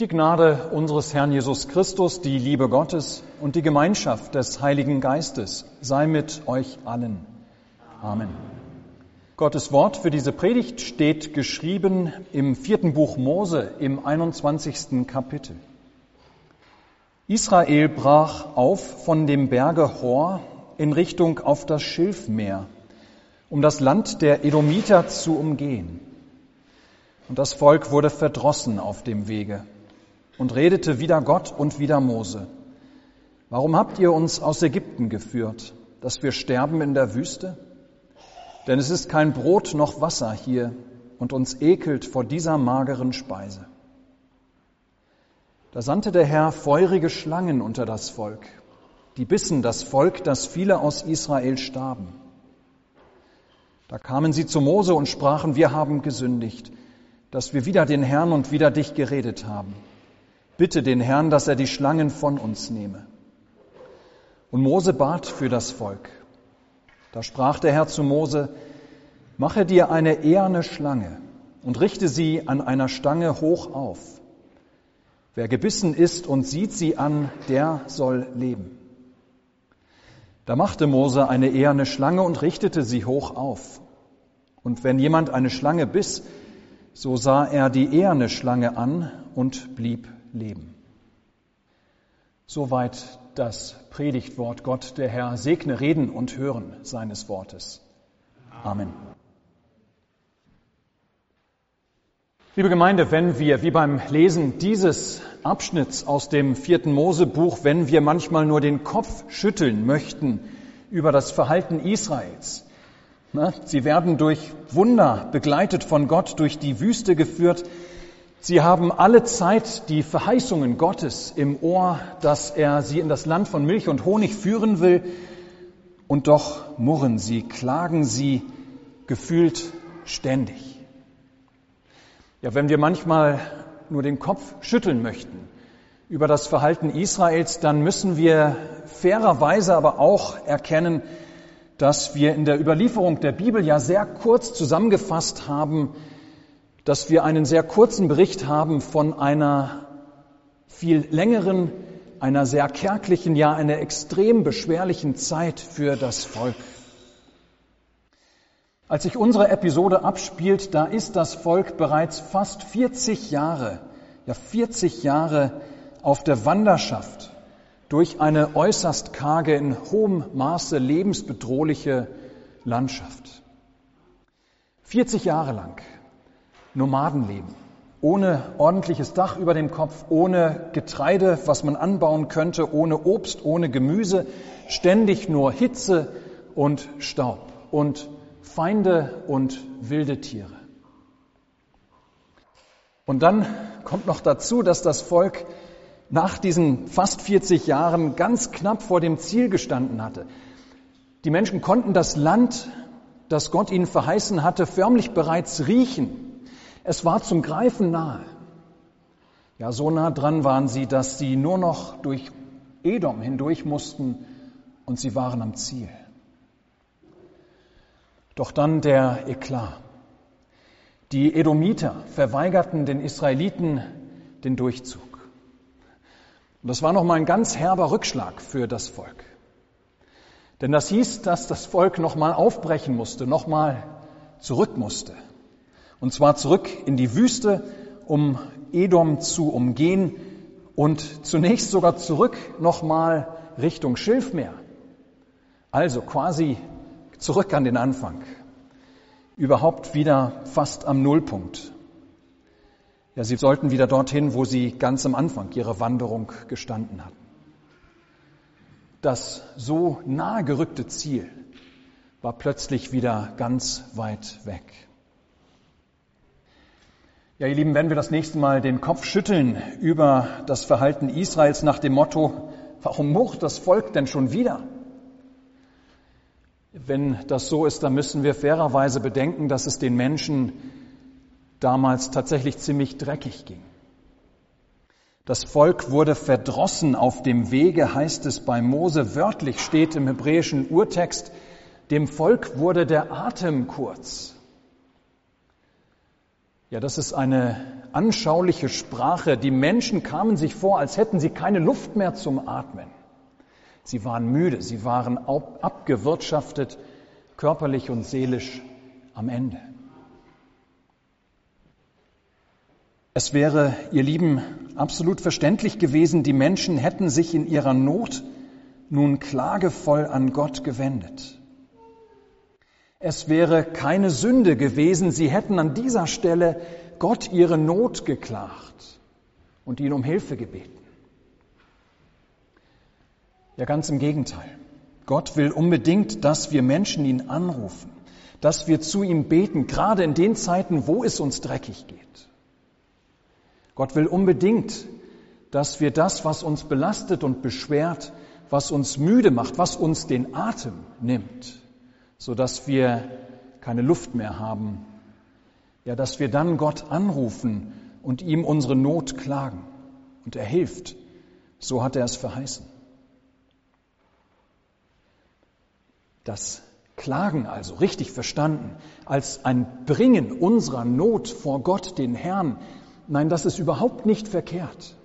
Die Gnade unseres Herrn Jesus Christus, die Liebe Gottes und die Gemeinschaft des Heiligen Geistes sei mit euch allen. Amen. Gottes Wort für diese Predigt steht geschrieben im vierten Buch Mose im 21. Kapitel. Israel brach auf von dem Berge Hor in Richtung auf das Schilfmeer, um das Land der Edomiter zu umgehen. Und das Volk wurde verdrossen auf dem Wege und redete wider Gott und wider Mose. Warum habt ihr uns aus Ägypten geführt, dass wir sterben in der Wüste? Denn es ist kein Brot noch Wasser hier und uns ekelt vor dieser mageren Speise. Da sandte der Herr feurige Schlangen unter das Volk, die bissen das Volk, dass viele aus Israel starben. Da kamen sie zu Mose und sprachen, wir haben gesündigt, dass wir wieder den Herrn und wieder dich geredet haben. Bitte den Herrn, dass er die Schlangen von uns nehme. Und Mose bat für das Volk. Da sprach der Herr zu Mose, mache dir eine eherne Schlange und richte sie an einer Stange hoch auf. Wer gebissen ist und sieht sie an, der soll leben. Da machte Mose eine eherne Schlange und richtete sie hoch auf. Und wenn jemand eine Schlange biss, so sah er die eherne Schlange an und blieb leben. Soweit das Predigtwort Gott, der Herr segne Reden und Hören seines Wortes. Amen. Liebe Gemeinde, wenn wir, wie beim Lesen dieses Abschnitts aus dem vierten Mosebuch, wenn wir manchmal nur den Kopf schütteln möchten über das Verhalten Israels, sie werden durch Wunder begleitet von Gott durch die Wüste geführt, Sie haben alle Zeit die Verheißungen Gottes im Ohr, dass er sie in das Land von Milch und Honig führen will, und doch murren sie, klagen sie gefühlt ständig. Ja, wenn wir manchmal nur den Kopf schütteln möchten über das Verhalten Israels, dann müssen wir fairerweise aber auch erkennen, dass wir in der Überlieferung der Bibel ja sehr kurz zusammengefasst haben, dass wir einen sehr kurzen Bericht haben von einer viel längeren, einer sehr kärglichen, ja einer extrem beschwerlichen Zeit für das Volk. Als sich unsere Episode abspielt, da ist das Volk bereits fast 40 Jahre, ja 40 Jahre auf der Wanderschaft durch eine äußerst karge, in hohem Maße lebensbedrohliche Landschaft. 40 Jahre lang Nomadenleben. Ohne ordentliches Dach über dem Kopf, ohne Getreide, was man anbauen könnte, ohne Obst, ohne Gemüse, ständig nur Hitze und Staub und Feinde und wilde Tiere. Und dann kommt noch dazu, dass das Volk nach diesen fast 40 Jahren ganz knapp vor dem Ziel gestanden hatte. Die Menschen konnten das Land, das Gott ihnen verheißen hatte, förmlich bereits riechen. Es war zum Greifen nahe. Ja, so nah dran waren sie, dass sie nur noch durch Edom hindurch mussten und sie waren am Ziel. Doch dann der Eklat. Die Edomiter verweigerten den Israeliten den Durchzug. Und das war nochmal ein ganz herber Rückschlag für das Volk. Denn das hieß, dass das Volk nochmal aufbrechen musste, nochmal zurück musste. Und zwar zurück in die Wüste, um Edom zu umgehen und zunächst sogar zurück nochmal Richtung Schilfmeer. Also quasi zurück an den Anfang. Überhaupt wieder fast am Nullpunkt. Ja, sie sollten wieder dorthin, wo sie ganz am Anfang ihrer Wanderung gestanden hatten. Das so nahe gerückte Ziel war plötzlich wieder ganz weit weg. Ja, ihr Lieben, wenn wir das nächste Mal den Kopf schütteln über das Verhalten Israels nach dem Motto, warum murrt das Volk denn schon wieder? Wenn das so ist, dann müssen wir fairerweise bedenken, dass es den Menschen damals tatsächlich ziemlich dreckig ging. Das Volk wurde verdrossen auf dem Wege, heißt es bei Mose. Wörtlich steht im hebräischen Urtext, dem Volk wurde der Atem kurz. Ja, das ist eine anschauliche Sprache. Die Menschen kamen sich vor, als hätten sie keine Luft mehr zum Atmen. Sie waren müde, sie waren abgewirtschaftet, körperlich und seelisch am Ende. Es wäre, ihr Lieben, absolut verständlich gewesen, die Menschen hätten sich in ihrer Not nun klagevoll an Gott gewendet. Es wäre keine Sünde gewesen, sie hätten an dieser Stelle Gott ihre Not geklagt und ihn um Hilfe gebeten. Ja, ganz im Gegenteil. Gott will unbedingt, dass wir Menschen ihn anrufen, dass wir zu ihm beten, gerade in den Zeiten, wo es uns dreckig geht. Gott will unbedingt, dass wir das, was uns belastet und beschwert, was uns müde macht, was uns den Atem nimmt, so dass wir keine Luft mehr haben, ja, dass wir dann Gott anrufen und ihm unsere Not klagen. Und er hilft. So hat er es verheißen. Das Klagen also, richtig verstanden, als ein Bringen unserer Not vor Gott, den Herrn, Nein, das ist überhaupt nicht verkehrt.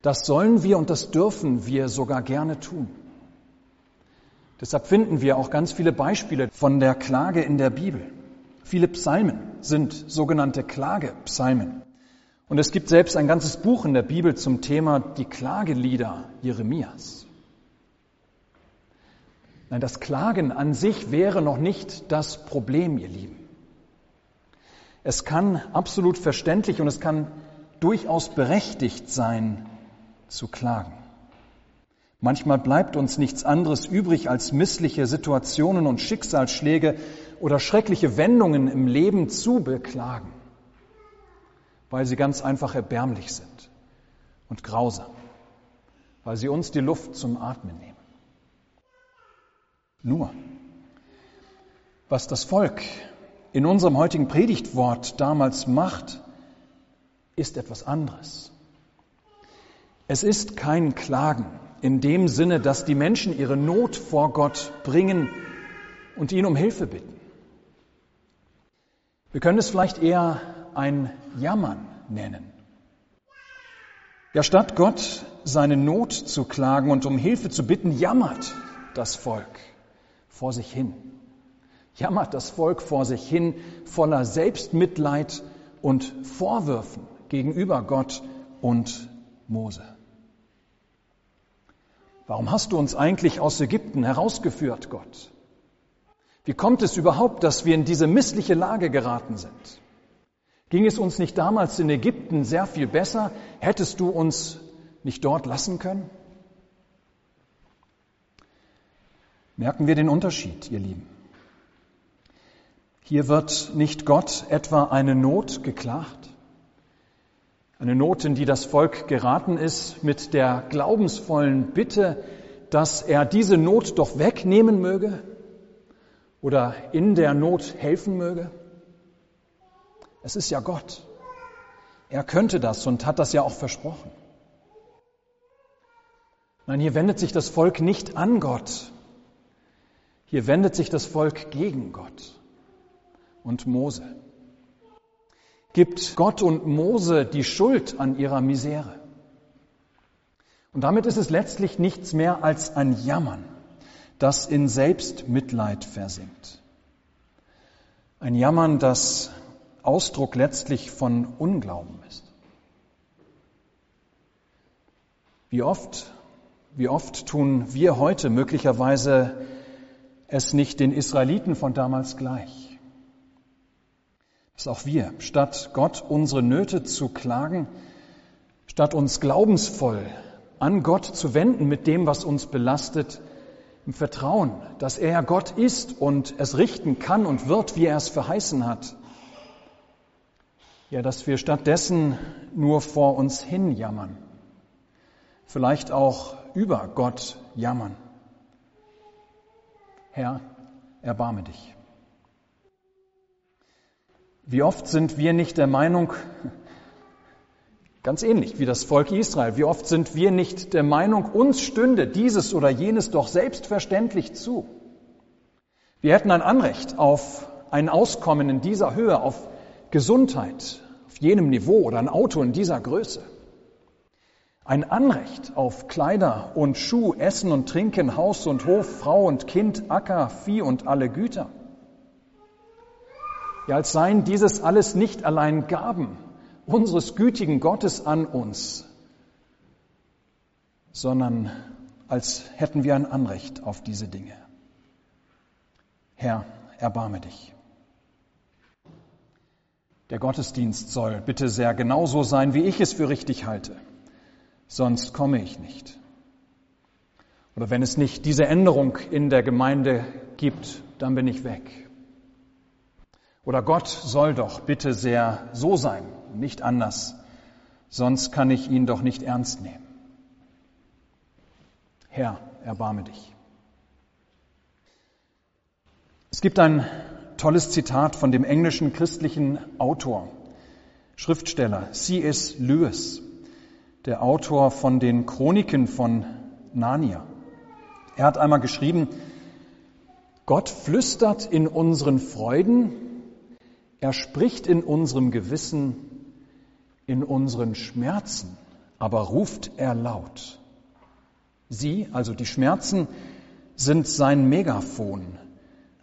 Das sollen wir und das dürfen wir sogar gerne tun. Deshalb finden wir auch ganz viele Beispiele von der Klage in der Bibel. Viele Psalmen sind sogenannte Klagepsalmen. Und es gibt selbst ein ganzes Buch in der Bibel zum Thema die Klagelieder Jeremias. Nein, das Klagen an sich wäre noch nicht das Problem, ihr Lieben. Es kann absolut verständlich und es kann durchaus berechtigt sein, zu klagen. Manchmal bleibt uns nichts anderes übrig, als missliche Situationen und Schicksalsschläge oder schreckliche Wendungen im Leben zu beklagen, weil sie ganz einfach erbärmlich sind und grausam, weil sie uns die Luft zum Atmen nehmen. Nur, was das Volk in unserem heutigen Predigtwort damals macht, ist etwas anderes. Es ist kein Klagen in dem Sinne, dass die Menschen ihre Not vor Gott bringen und ihn um Hilfe bitten. Wir können es vielleicht eher ein Jammern nennen. Ja, statt Gott seine Not zu klagen und um Hilfe zu bitten, jammert das Volk vor sich hin jammert das Volk vor sich hin, voller Selbstmitleid und Vorwürfen gegenüber Gott und Mose. Warum hast du uns eigentlich aus Ägypten herausgeführt, Gott? Wie kommt es überhaupt, dass wir in diese missliche Lage geraten sind? Ging es uns nicht damals in Ägypten sehr viel besser? Hättest du uns nicht dort lassen können? Merken wir den Unterschied, ihr Lieben. Hier wird nicht Gott etwa eine Not geklagt, eine Not, in die das Volk geraten ist, mit der glaubensvollen Bitte, dass er diese Not doch wegnehmen möge oder in der Not helfen möge. Es ist ja Gott. Er könnte das und hat das ja auch versprochen. Nein, hier wendet sich das Volk nicht an Gott. Hier wendet sich das Volk gegen Gott und Mose. Gibt Gott und Mose die Schuld an ihrer Misere. Und damit ist es letztlich nichts mehr als ein Jammern, das in Selbstmitleid versinkt. Ein Jammern, das Ausdruck letztlich von Unglauben ist. Wie oft, wie oft tun wir heute möglicherweise es nicht den Israeliten von damals gleich? Dass auch wir, statt Gott unsere Nöte zu klagen, statt uns glaubensvoll an Gott zu wenden mit dem, was uns belastet, im Vertrauen, dass er Gott ist und es richten kann und wird, wie er es verheißen hat. Ja, dass wir stattdessen nur vor uns hin jammern, vielleicht auch über Gott jammern. Herr, erbarme dich. Wie oft sind wir nicht der Meinung, ganz ähnlich wie das Volk Israel, wie oft sind wir nicht der Meinung, uns stünde dieses oder jenes doch selbstverständlich zu. Wir hätten ein Anrecht auf ein Auskommen in dieser Höhe, auf Gesundheit auf jenem Niveau oder ein Auto in dieser Größe. Ein Anrecht auf Kleider und Schuh, Essen und Trinken, Haus und Hof, Frau und Kind, Acker, Vieh und alle Güter. Ja, als seien dieses alles nicht allein Gaben unseres gütigen Gottes an uns, sondern als hätten wir ein Anrecht auf diese Dinge. Herr, erbarme dich. Der Gottesdienst soll bitte sehr genauso sein, wie ich es für richtig halte. Sonst komme ich nicht. Oder wenn es nicht diese Änderung in der Gemeinde gibt, dann bin ich weg. Oder Gott soll doch bitte sehr so sein, nicht anders. Sonst kann ich ihn doch nicht ernst nehmen. Herr, erbarme dich. Es gibt ein tolles Zitat von dem englischen christlichen Autor, Schriftsteller C.S. Lewis, der Autor von den Chroniken von Narnia. Er hat einmal geschrieben, Gott flüstert in unseren Freuden, er spricht in unserem Gewissen, in unseren Schmerzen, aber ruft er laut. Sie, also die Schmerzen, sind sein Megafon,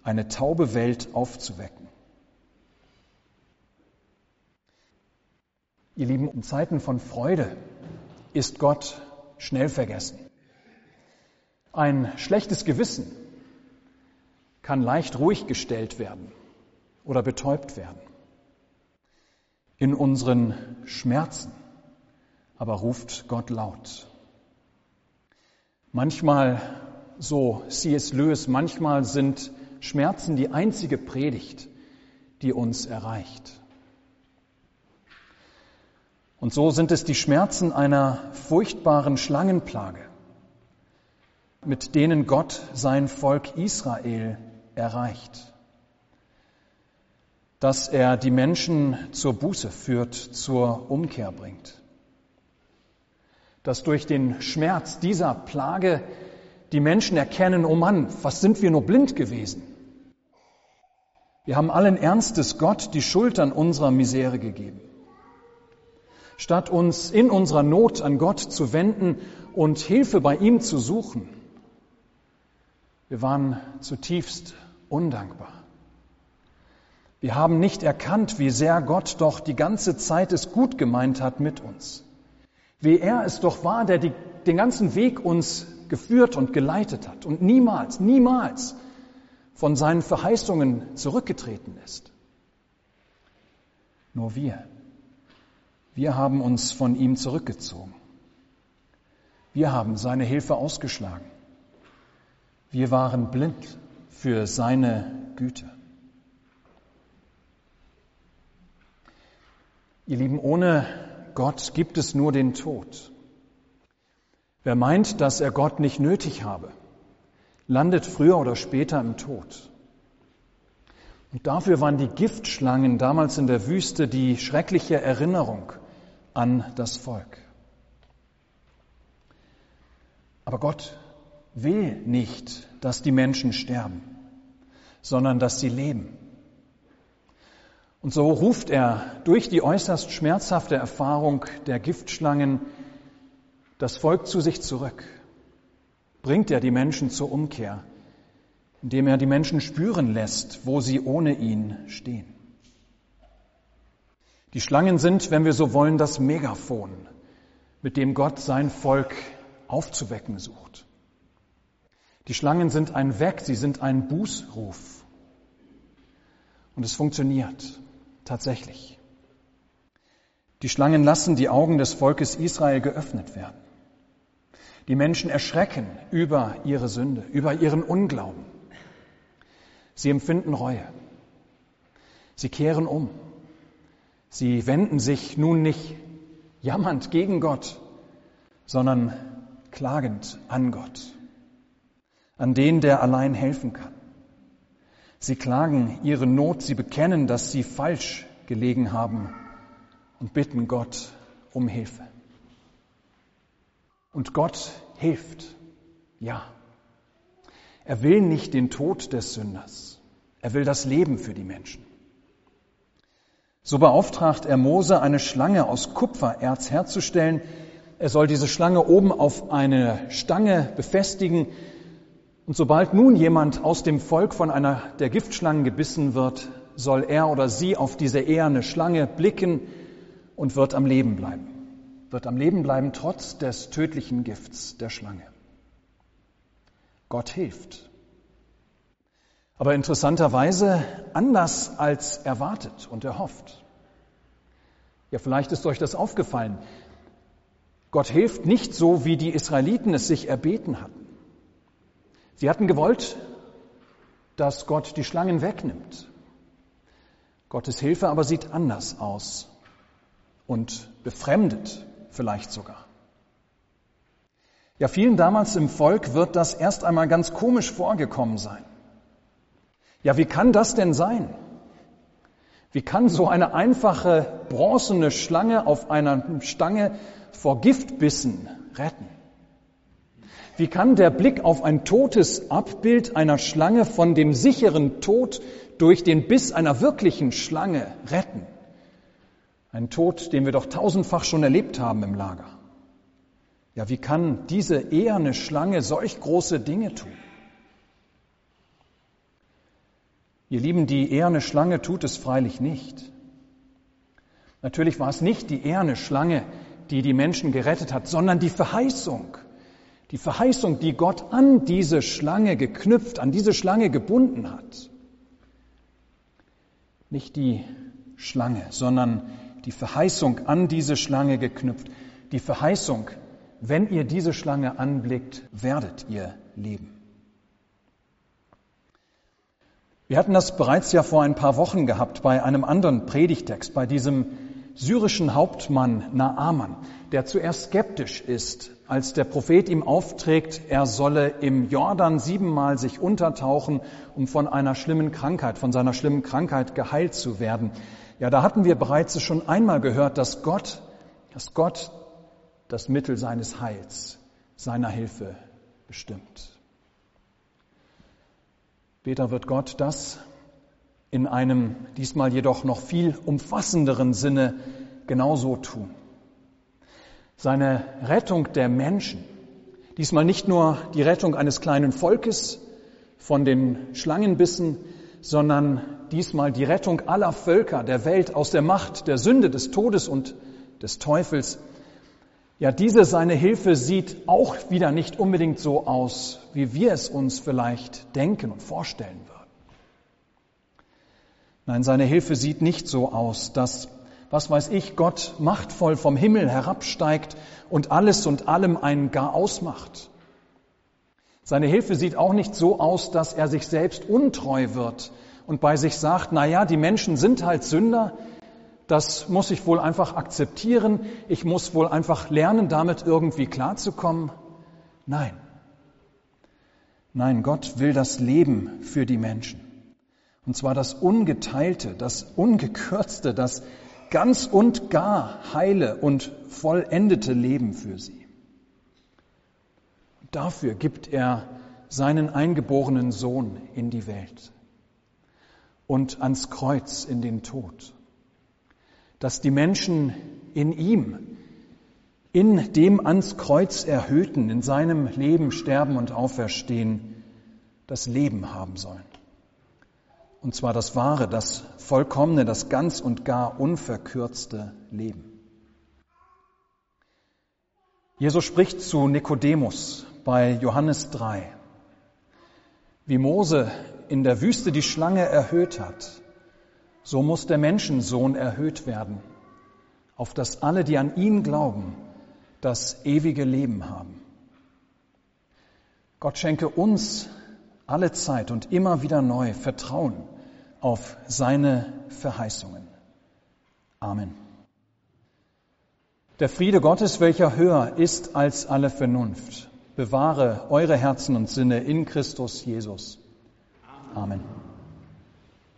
eine taube Welt aufzuwecken. Ihr Lieben, in Zeiten von Freude ist Gott schnell vergessen. Ein schlechtes Gewissen kann leicht ruhig gestellt werden oder betäubt werden. In unseren Schmerzen aber ruft Gott laut. Manchmal, so C.S. Lewis, manchmal sind Schmerzen die einzige Predigt, die uns erreicht. Und so sind es die Schmerzen einer furchtbaren Schlangenplage, mit denen Gott sein Volk Israel erreicht. Dass er die Menschen zur Buße führt, zur Umkehr bringt dass durch den Schmerz dieser Plage die Menschen erkennen, oh Mann, was sind wir nur blind gewesen? Wir haben allen Ernstes Gott die Schuld an unserer Misere gegeben. Statt uns in unserer Not an Gott zu wenden und Hilfe bei ihm zu suchen, wir waren zutiefst undankbar. Wir haben nicht erkannt, wie sehr Gott doch die ganze Zeit es gut gemeint hat mit uns. Wie er es doch war, der die, den ganzen Weg uns geführt und geleitet hat und niemals, niemals von seinen Verheißungen zurückgetreten ist. Nur wir, wir haben uns von ihm zurückgezogen. Wir haben seine Hilfe ausgeschlagen. Wir waren blind für seine Güte. Ihr Lieben, ohne Gott gibt es nur den Tod. Wer meint, dass er Gott nicht nötig habe, landet früher oder später im Tod. Und dafür waren die Giftschlangen damals in der Wüste die schreckliche Erinnerung an das Volk. Aber Gott will nicht, dass die Menschen sterben, sondern dass sie leben. Und so ruft er durch die äußerst schmerzhafte Erfahrung der Giftschlangen das Volk zu sich zurück. Bringt er die Menschen zur Umkehr, indem er die Menschen spüren lässt, wo sie ohne ihn stehen. Die Schlangen sind, wenn wir so wollen, das Megafon, mit dem Gott sein Volk aufzuwecken sucht. Die Schlangen sind ein Weck, sie sind ein Bußruf. Und es funktioniert. Tatsächlich. Die Schlangen lassen die Augen des Volkes Israel geöffnet werden. Die Menschen erschrecken über ihre Sünde, über ihren Unglauben. Sie empfinden Reue. Sie kehren um. Sie wenden sich nun nicht jammernd gegen Gott, sondern klagend an Gott, an den, der allein helfen kann. Sie klagen ihre Not, sie bekennen, dass sie falsch gelegen haben und bitten Gott um Hilfe. Und Gott hilft, ja. Er will nicht den Tod des Sünders, er will das Leben für die Menschen. So beauftragt er Mose, eine Schlange aus Kupfererz herzustellen. Er soll diese Schlange oben auf eine Stange befestigen. Und sobald nun jemand aus dem Volk von einer der Giftschlangen gebissen wird, soll er oder sie auf diese eherne Schlange blicken und wird am Leben bleiben. Wird am Leben bleiben trotz des tödlichen Gifts der Schlange. Gott hilft. Aber interessanterweise anders als erwartet und erhofft. Ja, vielleicht ist euch das aufgefallen. Gott hilft nicht so, wie die Israeliten es sich erbeten hatten. Sie hatten gewollt, dass Gott die Schlangen wegnimmt. Gottes Hilfe aber sieht anders aus und befremdet vielleicht sogar. Ja, vielen damals im Volk wird das erst einmal ganz komisch vorgekommen sein. Ja, wie kann das denn sein? Wie kann so eine einfache bronzene Schlange auf einer Stange vor Giftbissen retten? Wie kann der Blick auf ein totes Abbild einer Schlange von dem sicheren Tod durch den Biss einer wirklichen Schlange retten? Ein Tod, den wir doch tausendfach schon erlebt haben im Lager. Ja, wie kann diese eherne Schlange solch große Dinge tun? Ihr Lieben, die eherne Schlange tut es freilich nicht. Natürlich war es nicht die eherne Schlange, die die Menschen gerettet hat, sondern die Verheißung. Die Verheißung, die Gott an diese Schlange geknüpft, an diese Schlange gebunden hat. Nicht die Schlange, sondern die Verheißung an diese Schlange geknüpft. Die Verheißung, wenn ihr diese Schlange anblickt, werdet ihr leben. Wir hatten das bereits ja vor ein paar Wochen gehabt bei einem anderen Predigtext, bei diesem syrischen Hauptmann Naaman, der zuerst skeptisch ist, als der Prophet ihm aufträgt, er solle im Jordan siebenmal sich untertauchen, um von einer schlimmen Krankheit, von seiner schlimmen Krankheit geheilt zu werden. Ja, da hatten wir bereits schon einmal gehört, dass Gott, dass Gott das Mittel seines Heils, seiner Hilfe bestimmt. Später wird Gott das in einem diesmal jedoch noch viel umfassenderen Sinne genauso tun. Seine Rettung der Menschen, diesmal nicht nur die Rettung eines kleinen Volkes von den Schlangenbissen, sondern diesmal die Rettung aller Völker der Welt aus der Macht der Sünde, des Todes und des Teufels, ja, diese seine Hilfe sieht auch wieder nicht unbedingt so aus, wie wir es uns vielleicht denken und vorstellen würden. Nein, seine Hilfe sieht nicht so aus, dass, was weiß ich, Gott machtvoll vom Himmel herabsteigt und alles und allem einen gar ausmacht. Seine Hilfe sieht auch nicht so aus, dass er sich selbst untreu wird und bei sich sagt, na ja, die Menschen sind halt Sünder, das muss ich wohl einfach akzeptieren. Ich muss wohl einfach lernen, damit irgendwie klarzukommen. Nein. Nein, Gott will das Leben für die Menschen. Und zwar das ungeteilte, das ungekürzte, das ganz und gar heile und vollendete Leben für sie. Dafür gibt er seinen eingeborenen Sohn in die Welt und ans Kreuz in den Tod dass die Menschen in ihm, in dem ans Kreuz erhöhten, in seinem Leben sterben und auferstehen, das Leben haben sollen. Und zwar das wahre, das vollkommene, das ganz und gar unverkürzte Leben. Jesus spricht zu Nikodemus bei Johannes 3. Wie Mose in der Wüste die Schlange erhöht hat, so muss der Menschensohn erhöht werden, auf dass alle, die an ihn glauben, das ewige Leben haben. Gott schenke uns alle Zeit und immer wieder neu Vertrauen auf seine Verheißungen. Amen. Der Friede Gottes, welcher höher ist als alle Vernunft, bewahre eure Herzen und Sinne in Christus Jesus. Amen.